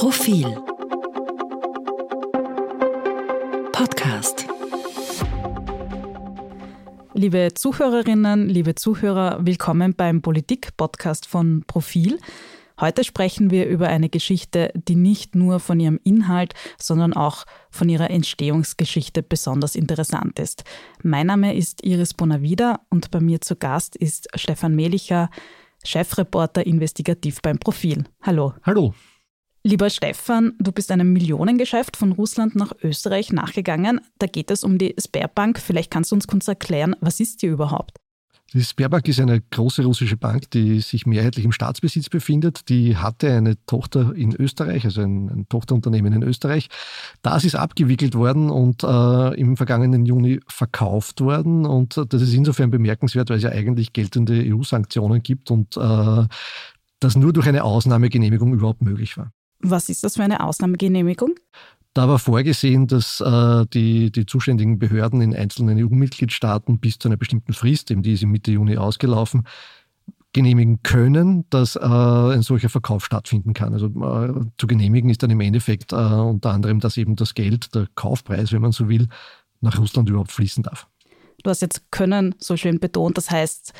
Profil Podcast Liebe Zuhörerinnen, liebe Zuhörer, willkommen beim Politik-Podcast von Profil. Heute sprechen wir über eine Geschichte, die nicht nur von ihrem Inhalt, sondern auch von ihrer Entstehungsgeschichte besonders interessant ist. Mein Name ist Iris Bonavida und bei mir zu Gast ist Stefan Melicher, Chefreporter investigativ beim Profil. Hallo. Hallo. Lieber Stefan, du bist einem Millionengeschäft von Russland nach Österreich nachgegangen. Da geht es um die Sberbank. Vielleicht kannst du uns kurz erklären, was ist die überhaupt? Die Sberbank ist eine große russische Bank, die sich mehrheitlich im Staatsbesitz befindet. Die hatte eine Tochter in Österreich, also ein, ein Tochterunternehmen in Österreich. Das ist abgewickelt worden und äh, im vergangenen Juni verkauft worden. Und das ist insofern bemerkenswert, weil es ja eigentlich geltende EU-Sanktionen gibt und äh, das nur durch eine Ausnahmegenehmigung überhaupt möglich war. Was ist das für eine Ausnahmegenehmigung? Da war vorgesehen, dass äh, die, die zuständigen Behörden in einzelnen EU-Mitgliedstaaten bis zu einer bestimmten Frist, eben die ist im Mitte Juni ausgelaufen, genehmigen können, dass äh, ein solcher Verkauf stattfinden kann. Also äh, zu genehmigen ist dann im Endeffekt äh, unter anderem, dass eben das Geld, der Kaufpreis, wenn man so will, nach Russland überhaupt fließen darf. Du hast jetzt können so schön betont, das heißt,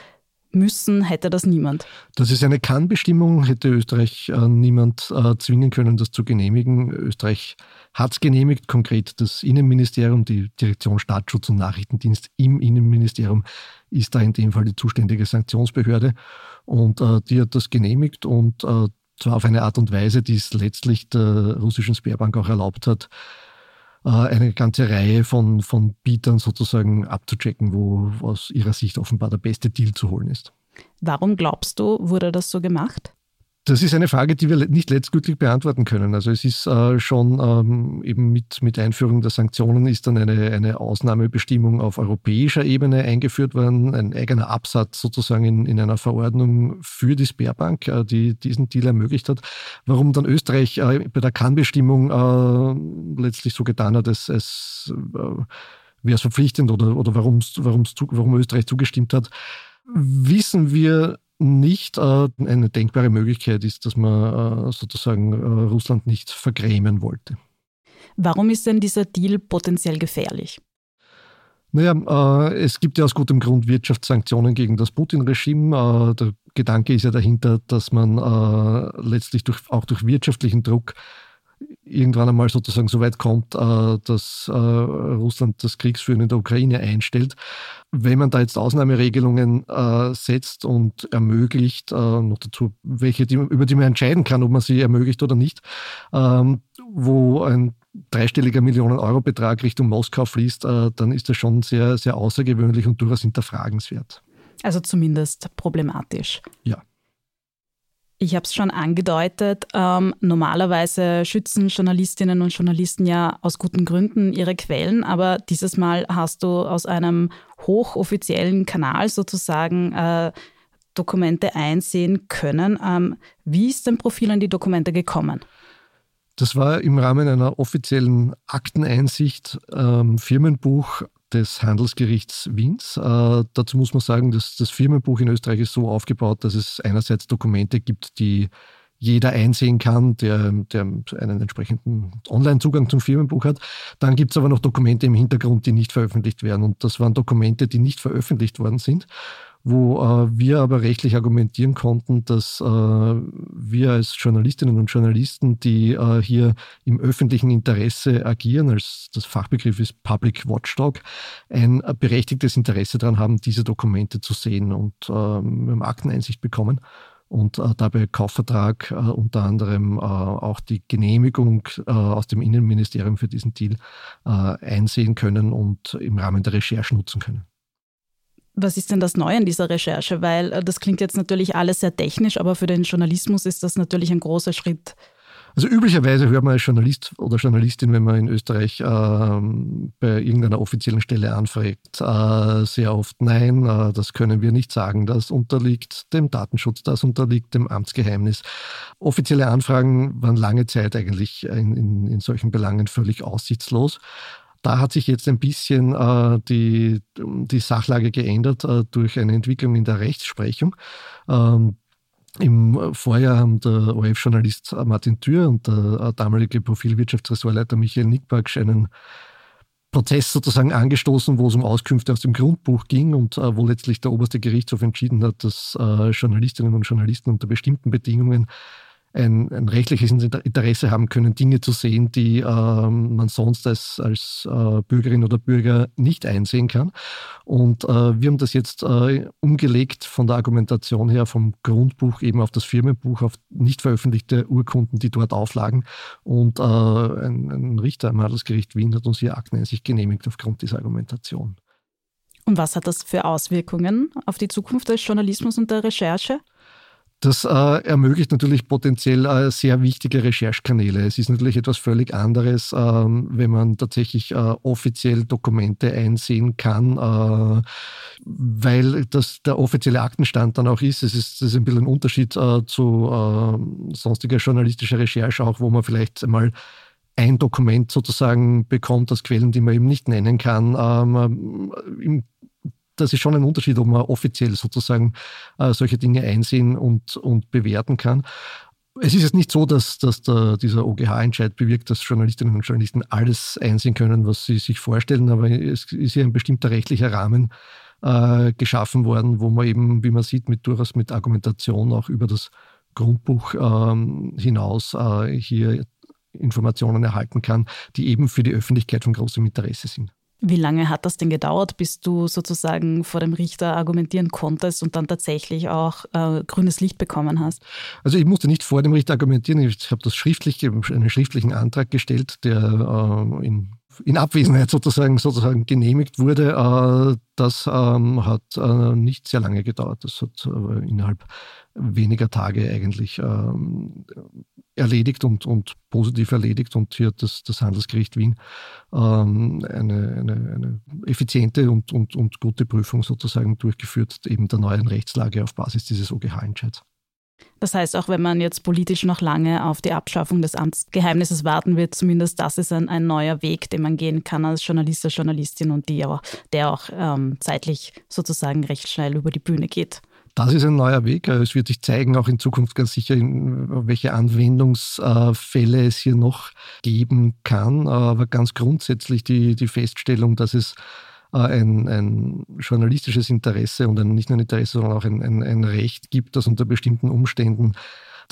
müssen hätte das niemand. Das ist eine Kann-Bestimmung, hätte Österreich äh, niemand äh, zwingen können, das zu genehmigen. Österreich hat es genehmigt, konkret das Innenministerium, die Direktion Staatsschutz und Nachrichtendienst im Innenministerium ist da in dem Fall die zuständige Sanktionsbehörde und äh, die hat das genehmigt und äh, zwar auf eine Art und Weise, die es letztlich der russischen Sperrbank auch erlaubt hat, eine ganze Reihe von, von Bietern sozusagen abzuchecken, wo aus ihrer Sicht offenbar der beste Deal zu holen ist. Warum glaubst du, wurde das so gemacht? Das ist eine Frage, die wir nicht letztgültig beantworten können. Also es ist äh, schon ähm, eben mit, mit Einführung der Sanktionen ist dann eine, eine Ausnahmebestimmung auf europäischer Ebene eingeführt worden, ein eigener Absatz sozusagen in, in einer Verordnung für die Sperrbank, äh, die diesen Deal ermöglicht hat. Warum dann Österreich äh, bei der Kann-Bestimmung äh, letztlich so getan hat, es, es äh, wäre es verpflichtend oder, oder warum's, warum Österreich zugestimmt hat, wissen wir nicht äh, eine denkbare Möglichkeit ist, dass man äh, sozusagen äh, Russland nicht vergrämen wollte. Warum ist denn dieser Deal potenziell gefährlich? Naja, es gibt ja aus gutem Grund Wirtschaftssanktionen gegen das Putin-Regime. Der Gedanke ist ja dahinter, dass man letztlich durch, auch durch wirtschaftlichen Druck irgendwann einmal sozusagen so weit kommt, äh, dass äh, Russland das Kriegsführen in der Ukraine einstellt. Wenn man da jetzt Ausnahmeregelungen äh, setzt und ermöglicht, noch dazu welche, die, über die man entscheiden kann, ob man sie ermöglicht oder nicht, ähm, wo ein dreistelliger Millionen-Euro-Betrag Richtung Moskau fließt, dann ist das schon sehr, sehr außergewöhnlich und durchaus hinterfragenswert. Also zumindest problematisch. Ja. Ich habe es schon angedeutet, ähm, normalerweise schützen Journalistinnen und Journalisten ja aus guten Gründen ihre Quellen, aber dieses Mal hast du aus einem hochoffiziellen Kanal sozusagen äh, Dokumente einsehen können. Ähm, wie ist dein Profil an die Dokumente gekommen? Das war im Rahmen einer offiziellen Akteneinsicht, ähm, Firmenbuch des Handelsgerichts Wiens. Äh, dazu muss man sagen, dass das Firmenbuch in Österreich ist so aufgebaut, dass es einerseits Dokumente gibt, die jeder einsehen kann, der, der einen entsprechenden Online-Zugang zum Firmenbuch hat. Dann gibt es aber noch Dokumente im Hintergrund, die nicht veröffentlicht werden. Und das waren Dokumente, die nicht veröffentlicht worden sind wo äh, wir aber rechtlich argumentieren konnten, dass äh, wir als Journalistinnen und Journalisten, die äh, hier im öffentlichen Interesse agieren, als das Fachbegriff ist Public Watchdog, ein berechtigtes Interesse daran haben, diese Dokumente zu sehen. Und äh, wir haben Akteneinsicht bekommen und äh, dabei Kaufvertrag, äh, unter anderem äh, auch die Genehmigung äh, aus dem Innenministerium für diesen Deal äh, einsehen können und im Rahmen der Recherche nutzen können. Was ist denn das Neue in dieser Recherche? Weil äh, das klingt jetzt natürlich alles sehr technisch, aber für den Journalismus ist das natürlich ein großer Schritt. Also üblicherweise hört man als Journalist oder Journalistin, wenn man in Österreich äh, bei irgendeiner offiziellen Stelle anfragt, äh, sehr oft nein, äh, das können wir nicht sagen, das unterliegt dem Datenschutz, das unterliegt dem Amtsgeheimnis. Offizielle Anfragen waren lange Zeit eigentlich in, in, in solchen Belangen völlig aussichtslos. Da hat sich jetzt ein bisschen äh, die, die Sachlage geändert äh, durch eine Entwicklung in der Rechtsprechung. Ähm, Im Vorjahr haben der ORF-Journalist Martin Thür und der damalige Profilwirtschaftsressortleiter Michael Nickbark einen Prozess sozusagen angestoßen, wo es um Auskünfte aus dem Grundbuch ging und äh, wo letztlich der oberste Gerichtshof entschieden hat, dass äh, Journalistinnen und Journalisten unter bestimmten Bedingungen ein, ein, rechtliches Interesse haben können, Dinge zu sehen, die äh, man sonst als, als äh, Bürgerin oder Bürger nicht einsehen kann. Und äh, wir haben das jetzt äh, umgelegt von der Argumentation her vom Grundbuch eben auf das Firmenbuch, auf nicht veröffentlichte Urkunden, die dort auflagen. Und äh, ein, ein, Richter am Handelsgericht Wien hat uns hier Akteneinsicht genehmigt aufgrund dieser Argumentation. Und was hat das für Auswirkungen auf die Zukunft des Journalismus und der Recherche? Das äh, ermöglicht natürlich potenziell äh, sehr wichtige Recherchekanäle. Es ist natürlich etwas völlig anderes, ähm, wenn man tatsächlich äh, offiziell Dokumente einsehen kann, äh, weil das der offizielle Aktenstand dann auch ist. Es ist, ist ein bisschen ein Unterschied äh, zu äh, sonstiger journalistischer Recherche, auch wo man vielleicht einmal ein Dokument sozusagen bekommt aus Quellen, die man eben nicht nennen kann. Ähm, Im das ist schon ein Unterschied, ob man offiziell sozusagen äh, solche Dinge einsehen und, und bewerten kann. Es ist jetzt nicht so, dass, dass der, dieser OGH-Entscheid bewirkt, dass Journalistinnen und Journalisten alles einsehen können, was sie sich vorstellen, aber es ist ja ein bestimmter rechtlicher Rahmen äh, geschaffen worden, wo man eben, wie man sieht, mit durchaus mit Argumentation auch über das Grundbuch ähm, hinaus äh, hier Informationen erhalten kann, die eben für die Öffentlichkeit von großem Interesse sind. Wie lange hat das denn gedauert, bis du sozusagen vor dem Richter argumentieren konntest und dann tatsächlich auch äh, grünes Licht bekommen hast? Also ich musste nicht vor dem Richter argumentieren. Ich habe das schriftlich, einen schriftlichen Antrag gestellt, der äh, in, in, Abwesenheit sozusagen, sozusagen genehmigt wurde. Äh, das ähm, hat äh, nicht sehr lange gedauert. Das hat äh, innerhalb weniger Tage eigentlich ähm, erledigt und, und positiv erledigt. Und hier hat das, das Handelsgericht Wien ähm, eine, eine, eine effiziente und, und, und gute Prüfung sozusagen durchgeführt, eben der neuen Rechtslage auf Basis dieses OGH-Entscheids. Das heißt, auch wenn man jetzt politisch noch lange auf die Abschaffung des Amtsgeheimnisses warten wird, zumindest das ist ein, ein neuer Weg, den man gehen kann als Journalist, als Journalistin und auch, der auch ähm, zeitlich sozusagen recht schnell über die Bühne geht. Das ist ein neuer Weg. Es wird sich zeigen, auch in Zukunft ganz sicher, welche Anwendungsfälle es hier noch geben kann. Aber ganz grundsätzlich die, die Feststellung, dass es äh, ein, ein journalistisches Interesse und ein, nicht nur ein Interesse, sondern auch ein, ein Recht gibt, das unter bestimmten Umständen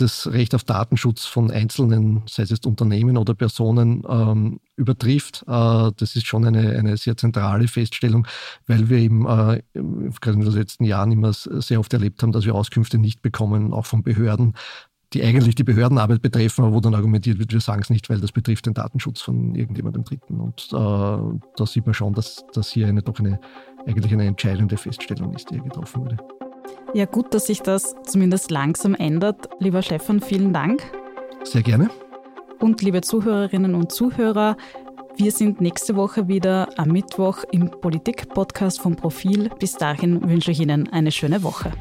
das Recht auf Datenschutz von Einzelnen, sei es jetzt Unternehmen oder Personen, ähm, übertrifft. Äh, das ist schon eine, eine sehr zentrale Feststellung, weil wir eben äh, gerade in den letzten Jahren immer sehr oft erlebt haben, dass wir Auskünfte nicht bekommen, auch von Behörden, die eigentlich die Behördenarbeit betreffen, aber wo dann argumentiert wird, wir sagen es nicht, weil das betrifft den Datenschutz von irgendjemandem Dritten. Und äh, da sieht man schon, dass das hier eine doch eine eigentlich eine entscheidende Feststellung ist, die hier getroffen wurde. Ja, gut, dass sich das zumindest langsam ändert. Lieber Stefan, vielen Dank. Sehr gerne. Und liebe Zuhörerinnen und Zuhörer, wir sind nächste Woche wieder am Mittwoch im Politik-Podcast vom Profil. Bis dahin wünsche ich Ihnen eine schöne Woche.